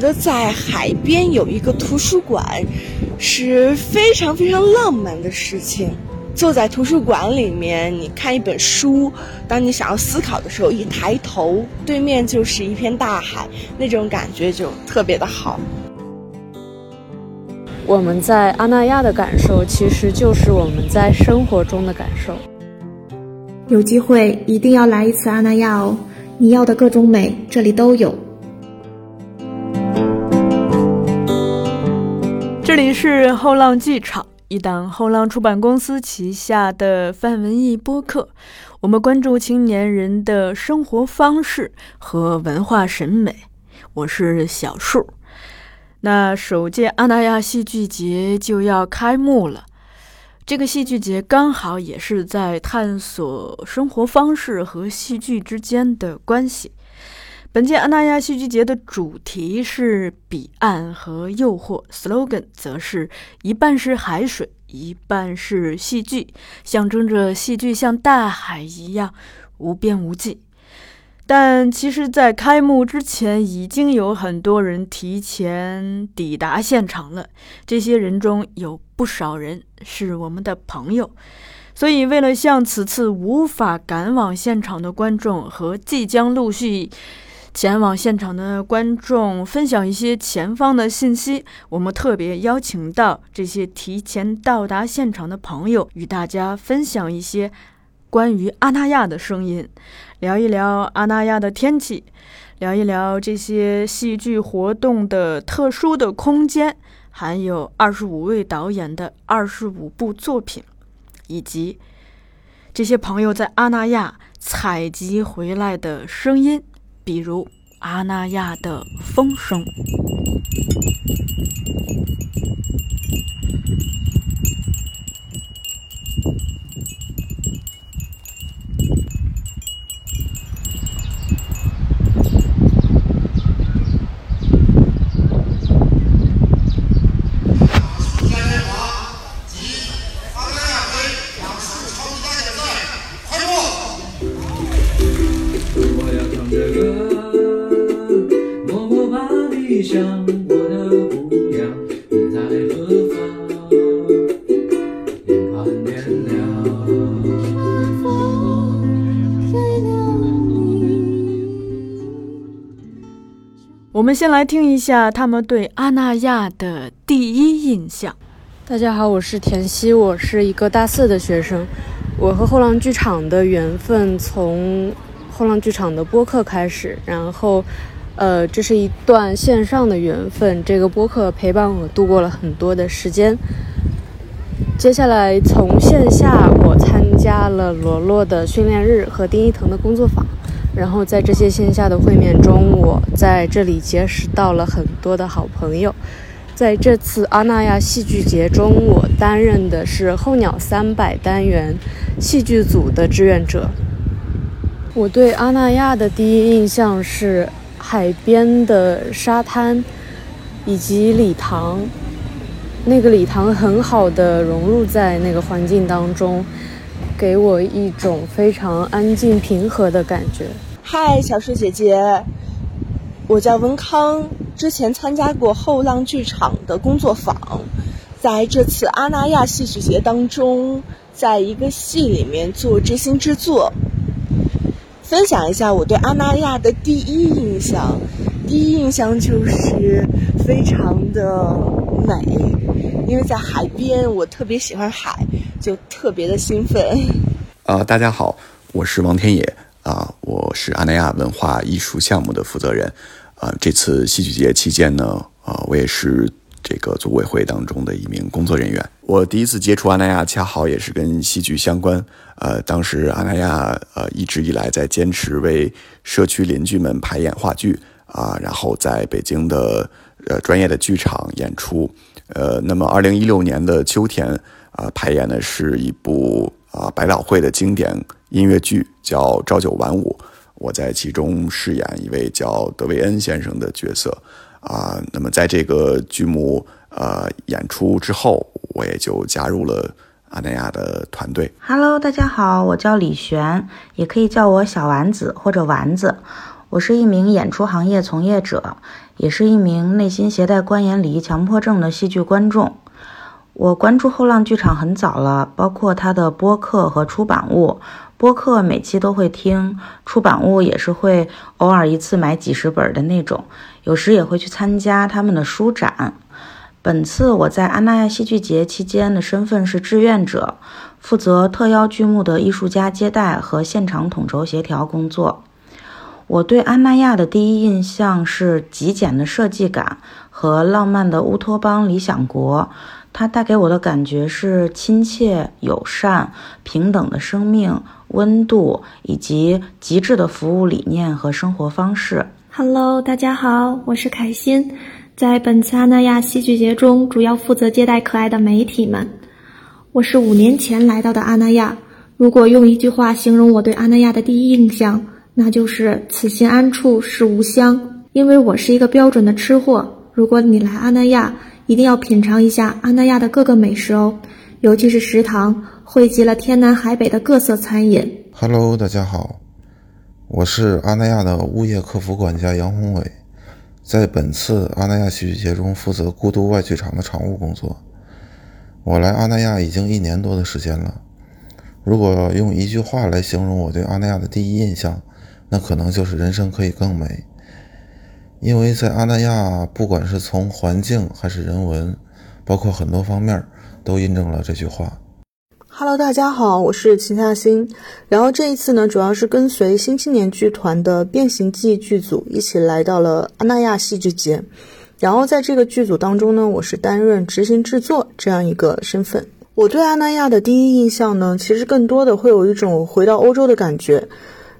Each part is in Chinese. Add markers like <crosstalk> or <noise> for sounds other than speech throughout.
觉得在海边有一个图书馆是非常非常浪漫的事情。坐在图书馆里面，你看一本书，当你想要思考的时候，一抬头，对面就是一片大海，那种感觉就特别的好。我们在阿那亚的感受，其实就是我们在生活中的感受。有机会一定要来一次阿那亚哦！你要的各种美，这里都有。这里是后浪剧场，一档后浪出版公司旗下的泛文艺播客。我们关注青年人的生活方式和文化审美。我是小树。那首届阿那亚戏剧节就要开幕了，这个戏剧节刚好也是在探索生活方式和戏剧之间的关系。本届安那亚戏剧节的主题是“彼岸”和“诱惑 ”，slogan 则是一半是海水，一半是戏剧，象征着戏剧像大海一样无边无际。但其实，在开幕之前，已经有很多人提前抵达现场了。这些人中有不少人是我们的朋友，所以为了向此次无法赶往现场的观众和即将陆续前往现场的观众分享一些前方的信息，我们特别邀请到这些提前到达现场的朋友，与大家分享一些关于阿那亚的声音。聊一聊阿那亚的天气，聊一聊这些戏剧活动的特殊的空间，还有二十五位导演的二十五部作品，以及这些朋友在阿那亚采集回来的声音，比如阿那亚的风声。我们先来听一下他们对阿那亚的第一印象。大家好，我是田曦，我是一个大四的学生。我和后浪剧场的缘分从后浪剧场的播客开始，然后，呃，这是一段线上的缘分。这个播客陪伴我度过了很多的时间。接下来从线下，我参加了罗罗的训练日和丁一腾的工作坊。然后在这些线下的会面中，我在这里结识到了很多的好朋友。在这次阿那亚戏剧节中，我担任的是候鸟三百单元戏剧组的志愿者。我对阿那亚的第一印象是海边的沙滩以及礼堂，那个礼堂很好的融入在那个环境当中。给我一种非常安静平和的感觉。嗨，小树姐姐，我叫文康，之前参加过后浪剧场的工作坊，在这次阿那亚戏剧节当中，在一个戏里面做执行制作，分享一下我对阿那亚的第一印象。第一印象就是非常的美。因为在海边，我特别喜欢海，就特别的兴奋。啊，大家好，我是王天野啊，我是阿那亚文化艺术项目的负责人。啊，这次戏剧节期间呢，啊，我也是这个组委会当中的一名工作人员。我第一次接触阿那亚，恰好也是跟戏剧相关。呃，当时阿那亚呃一直以来在坚持为社区邻居们排演话剧啊，然后在北京的呃专业的剧场演出。呃，那么二零一六年的秋天，啊，排演的是一部啊百老汇的经典音乐剧，叫《朝九晚五》。我在其中饰演一位叫德维恩先生的角色，啊，那么在这个剧目呃演出之后，我也就加入了阿那亚的团队。Hello，大家好，我叫李璇，也可以叫我小丸子或者丸子。我是一名演出行业从业者，也是一名内心携带关严离强迫症的戏剧观众。我关注后浪剧场很早了，包括他的播客和出版物。播客每期都会听，出版物也是会偶尔一次买几十本的那种，有时也会去参加他们的书展。本次我在阿那亚戏剧节期间的身份是志愿者，负责特邀剧目的艺术家接待和现场统筹协调工作。我对阿那亚的第一印象是极简的设计感和浪漫的乌托邦理想国。它带给我的感觉是亲切、友善、平等的生命温度，以及极致的服务理念和生活方式。Hello，大家好，我是凯欣，在本次阿那亚戏剧节中，主要负责接待可爱的媒体们。我是五年前来到的阿那亚，如果用一句话形容我对阿那亚的第一印象。那就是此心安处是吾乡，因为我是一个标准的吃货。如果你来阿那亚，一定要品尝一下阿那亚的各个美食哦，尤其是食堂汇集了天南海北的各色餐饮。Hello，大家好，我是阿那亚的物业客服管家杨宏伟，在本次阿那亚戏剧节中负责孤独外剧场的场务工作。我来阿那亚已经一年多的时间了，如果用一句话来形容我对阿那亚的第一印象。那可能就是人生可以更美，因为在阿那亚，不管是从环境还是人文，包括很多方面，都印证了这句话。Hello，大家好，我是秦夏欣。然后这一次呢，主要是跟随新青年剧团的《变形记》剧组一起来到了阿那亚戏剧节。然后在这个剧组当中呢，我是担任执行制作这样一个身份。我对阿那亚的第一印象呢，其实更多的会有一种回到欧洲的感觉。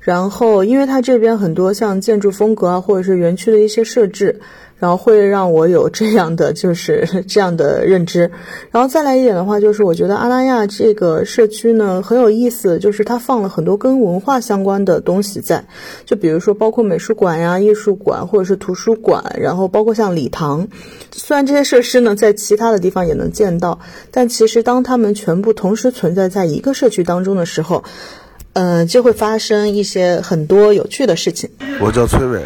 然后，因为它这边很多像建筑风格啊，或者是园区的一些设置，然后会让我有这样的就是 <laughs> 这样的认知。然后再来一点的话，就是我觉得阿那亚这个社区呢很有意思，就是它放了很多跟文化相关的东西在，就比如说包括美术馆呀、艺术馆或者是图书馆，然后包括像礼堂。虽然这些设施呢在其他的地方也能见到，但其实当它们全部同时存在在一个社区当中的时候。嗯，就会发生一些很多有趣的事情。我叫崔伟，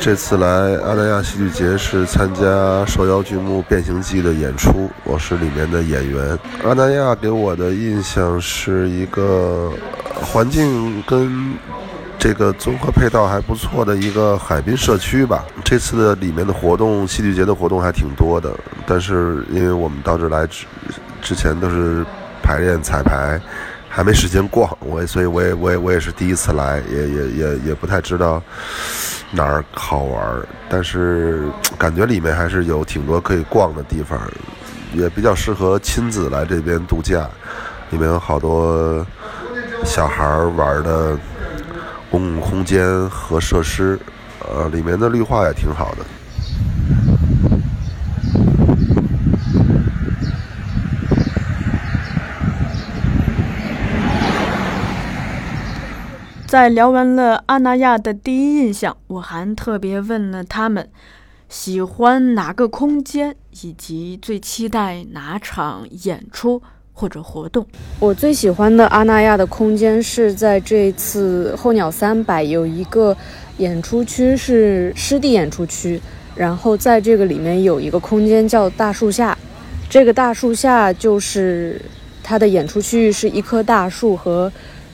这次来阿那亚戏剧节是参加受邀剧目《变形记》的演出，我是里面的演员。阿那亚给我的印象是一个环境跟这个综合配套还不错的一个海滨社区吧。这次的里面的活动，戏剧节的活动还挺多的，但是因为我们到这来之之前都是排练彩排。还没时间逛，我所以我也我也我也是第一次来，也也也也不太知道哪儿好玩，但是感觉里面还是有挺多可以逛的地方，也比较适合亲子来这边度假。里面有好多小孩玩的公共空间和设施，呃，里面的绿化也挺好的。在聊完了阿那亚的第一印象，我还特别问了他们喜欢哪个空间，以及最期待哪场演出或者活动。我最喜欢的阿那亚的空间是在这次候鸟三百有一个演出区是湿地演出区，然后在这个里面有一个空间叫大树下，这个大树下就是它的演出区域是一棵大树和。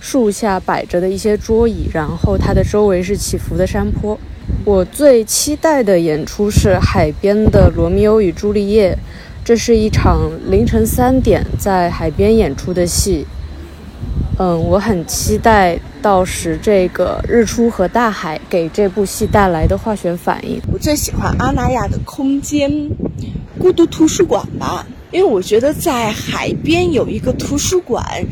树下摆着的一些桌椅，然后它的周围是起伏的山坡。我最期待的演出是海边的《罗密欧与朱丽叶》，这是一场凌晨三点在海边演出的戏。嗯，我很期待到时这个日出和大海给这部戏带来的化学反应。我最喜欢阿那亚的空间，孤独图书馆吧。因为我觉得在海边有一个图书馆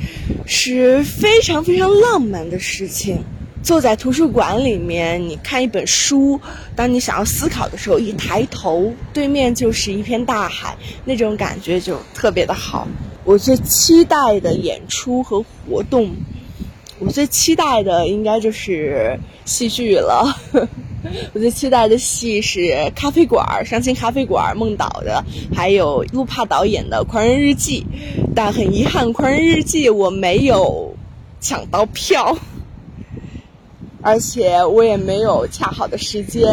是非常非常浪漫的事情。坐在图书馆里面，你看一本书，当你想要思考的时候，一抬头，对面就是一片大海，那种感觉就特别的好。我最期待的演出和活动，我最期待的应该就是戏剧了。<laughs> 我最期待的戏是《咖啡馆》《伤心咖啡馆》孟导的，还有路帕导演的《狂人日记》，但很遗憾，《狂人日记》我没有抢到票。而且我也没有恰好的时间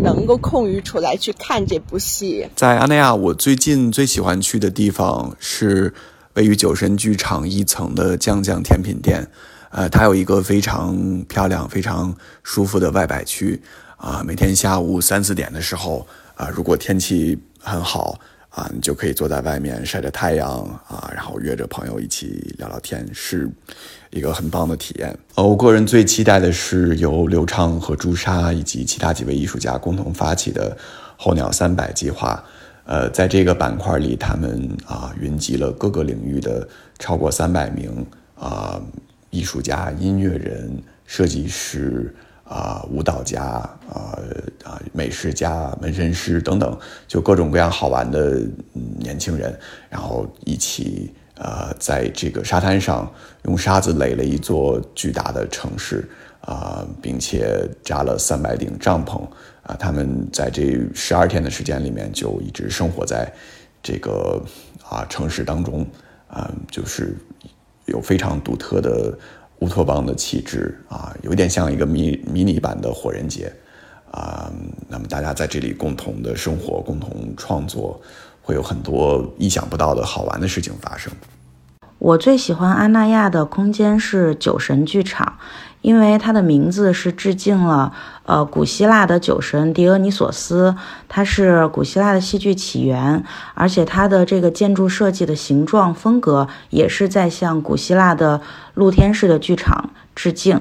能够空余出来去看这部戏。在阿那亚，我最近最喜欢去的地方是位于酒神剧场一层的酱酱甜品店。呃，它有一个非常漂亮、非常舒服的外摆区。啊，每天下午三四点的时候，啊，如果天气很好，啊，你就可以坐在外面晒着太阳，啊，然后约着朋友一起聊聊天，是一个很棒的体验。呃，我个人最期待的是由刘畅和朱砂以及其他几位艺术家共同发起的“候鸟三百”计划。呃，在这个板块里，他们啊云集了各个领域的超过三百名啊艺术家、音乐人、设计师。啊，舞蹈家，啊啊，美食家、纹身师等等，就各种各样好玩的年轻人，然后一起呃，在这个沙滩上用沙子垒了一座巨大的城市啊，并且扎了三百顶帐篷啊，他们在这十二天的时间里面就一直生活在这个啊城市当中啊，就是有非常独特的。乌托邦的气质啊，有点像一个迷迷你版的火人节啊。那么大家在这里共同的生活、共同创作，会有很多意想不到的好玩的事情发生。我最喜欢阿那亚的空间是酒神剧场。因为它的名字是致敬了，呃，古希腊的酒神狄俄尼索斯，它是古希腊的戏剧起源，而且它的这个建筑设计的形状风格也是在向古希腊的露天式的剧场致敬。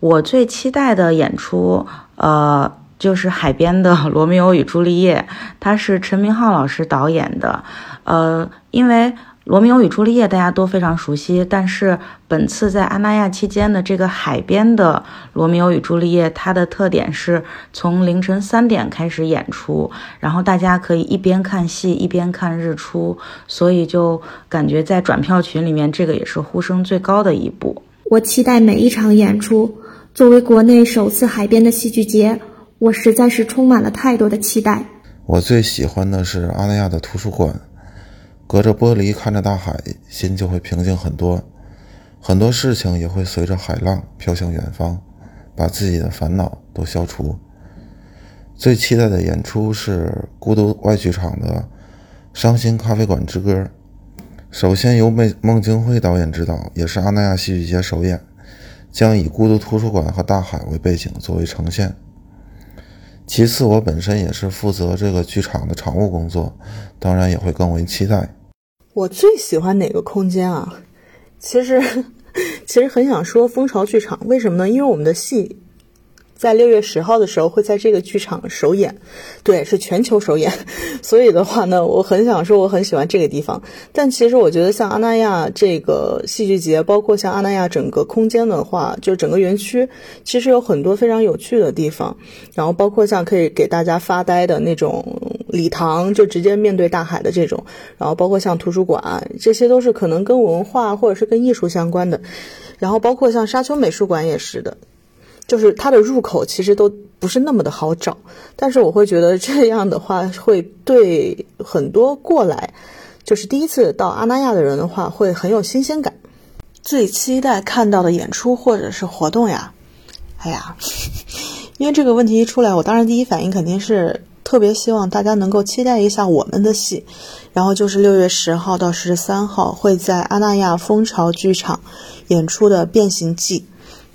我最期待的演出，呃，就是海边的《罗密欧与朱丽叶》，它是陈明昊老师导演的，呃，因为。《罗密欧与朱丽叶》大家都非常熟悉，但是本次在阿那亚期间的这个海边的《罗密欧与朱丽叶》，它的特点是从凌晨三点开始演出，然后大家可以一边看戏一边看日出，所以就感觉在转票群里面，这个也是呼声最高的一部。我期待每一场演出。作为国内首次海边的戏剧节，我实在是充满了太多的期待。我最喜欢的是阿那亚的图书馆。隔着玻璃看着大海，心就会平静很多，很多事情也会随着海浪飘向远方，把自己的烦恼都消除。最期待的演出是孤独外剧场的《伤心咖啡馆之歌》，首先由孟孟京辉导演执导，也是阿那亚戏剧节首演，将以孤独图书馆和大海为背景作为呈现。其次，我本身也是负责这个剧场的常务工作，当然也会更为期待。我最喜欢哪个空间啊？其实，<laughs> 其实很想说蜂巢剧场，为什么呢？因为我们的戏。在六月十号的时候会在这个剧场首演，对，是全球首演。<laughs> 所以的话呢，我很想说我很喜欢这个地方。但其实我觉得像阿那亚这个戏剧节，包括像阿那亚整个空间的话，就整个园区其实有很多非常有趣的地方。然后包括像可以给大家发呆的那种礼堂，就直接面对大海的这种。然后包括像图书馆，这些都是可能跟文化或者是跟艺术相关的。然后包括像沙丘美术馆也是的。就是它的入口其实都不是那么的好找，但是我会觉得这样的话会对很多过来就是第一次到阿那亚的人的话会很有新鲜感。最期待看到的演出或者是活动呀，哎呀，<laughs> 因为这个问题一出来，我当然第一反应肯定是特别希望大家能够期待一下我们的戏，然后就是六月十号到十三号会在阿那亚蜂巢剧场演出的《变形记》。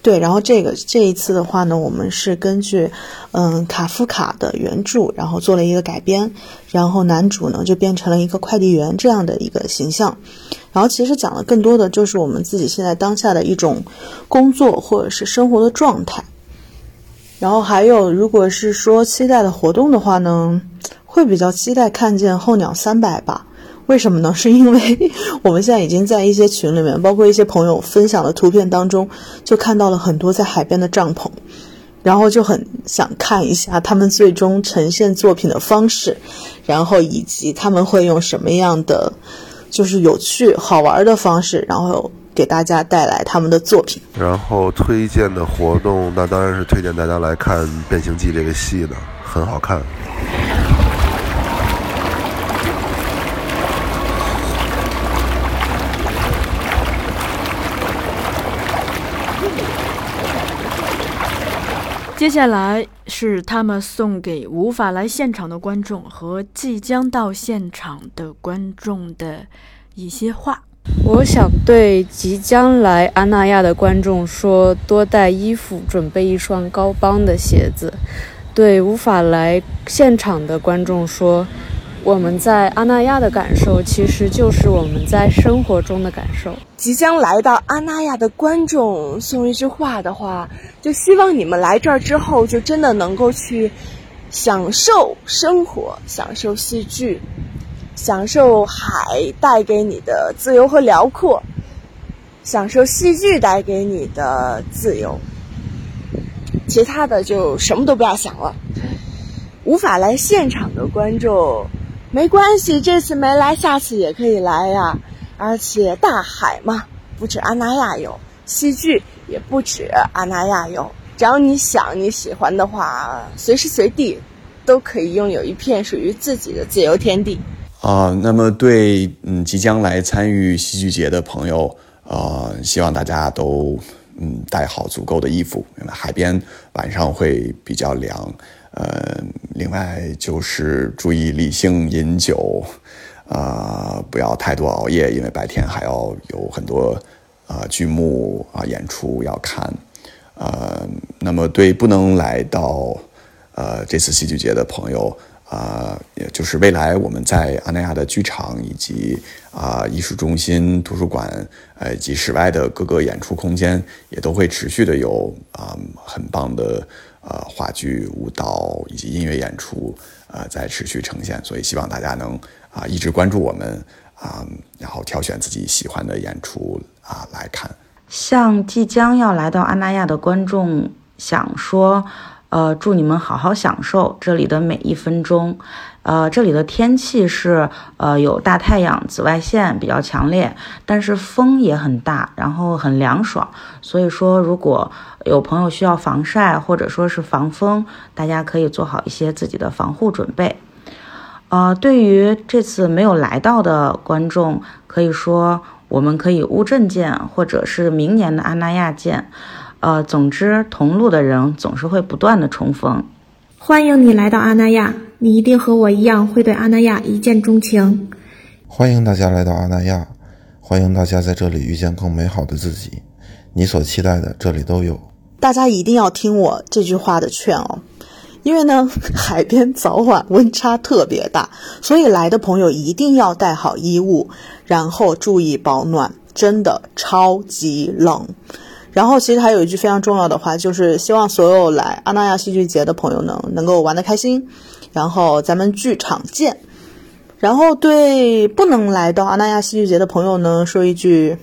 对，然后这个这一次的话呢，我们是根据，嗯，卡夫卡的原著，然后做了一个改编，然后男主呢就变成了一个快递员这样的一个形象，然后其实讲的更多的就是我们自己现在当下的一种工作或者是生活的状态，然后还有如果是说期待的活动的话呢，会比较期待看见候鸟三百吧。为什么呢？是因为 <laughs> 我们现在已经在一些群里面，包括一些朋友分享的图片当中，就看到了很多在海边的帐篷，然后就很想看一下他们最终呈现作品的方式，然后以及他们会用什么样的就是有趣好玩的方式，然后给大家带来他们的作品。然后推荐的活动，那当然是推荐大家来看《变形记》这个戏的，很好看。接下来是他们送给无法来现场的观众和即将到现场的观众的一些话。我想对即将来阿那亚的观众说：多带衣服，准备一双高帮的鞋子。对无法来现场的观众说。我们在阿那亚的感受，其实就是我们在生活中的感受。即将来到阿那亚的观众送一句话的话，就希望你们来这儿之后，就真的能够去享受生活，享受戏剧，享受海带给你的自由和辽阔，享受戏剧带给你的自由。其他的就什么都不要想了。无法来现场的观众。没关系，这次没来，下次也可以来呀。而且大海嘛，不止阿那亚有，戏剧也不止阿那亚有。只要你想你喜欢的话，随时随地都可以拥有一片属于自己的自由天地。啊，那么对嗯即将来参与戏剧节的朋友，呃，希望大家都嗯带好足够的衣服，因为海边晚上会比较凉。呃，另外就是注意理性饮酒，啊，不要太多熬夜，因为白天还要有很多啊剧目啊演出要看，呃，那么对不能来到呃这次戏剧节的朋友啊，也就是未来我们在阿那亚的剧场以及啊艺术中心、图书馆呃以及室外的各个演出空间，也都会持续的有啊很棒的。呃，话剧、舞蹈以及音乐演出，呃，在持续呈现，所以希望大家能啊一直关注我们啊，然后挑选自己喜欢的演出啊来看。像即将要来到阿那亚的观众想说。呃，祝你们好好享受这里的每一分钟。呃，这里的天气是呃有大太阳，紫外线比较强烈，但是风也很大，然后很凉爽。所以说，如果有朋友需要防晒或者说是防风，大家可以做好一些自己的防护准备。呃，对于这次没有来到的观众，可以说我们可以乌镇见，或者是明年的阿那亚见。呃，总之，同路的人总是会不断的重逢。欢迎你来到阿那亚，你一定和我一样会对阿那亚一见钟情。欢迎大家来到阿那亚，欢迎大家在这里遇见更美好的自己。你所期待的，这里都有。大家一定要听我这句话的劝哦，因为呢，海边早晚温差特别大，所以来的朋友一定要带好衣物，然后注意保暖，真的超级冷。然后其实还有一句非常重要的话，就是希望所有来阿那亚戏剧节的朋友呢，能够玩得开心，然后咱们剧场见。然后对不能来到阿那亚戏剧节的朋友呢，说一句，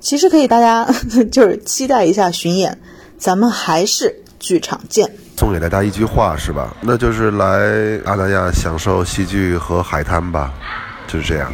其实可以大家就是期待一下巡演，咱们还是剧场见。送给大家一句话是吧？那就是来阿那亚享受戏剧和海滩吧，就是这样。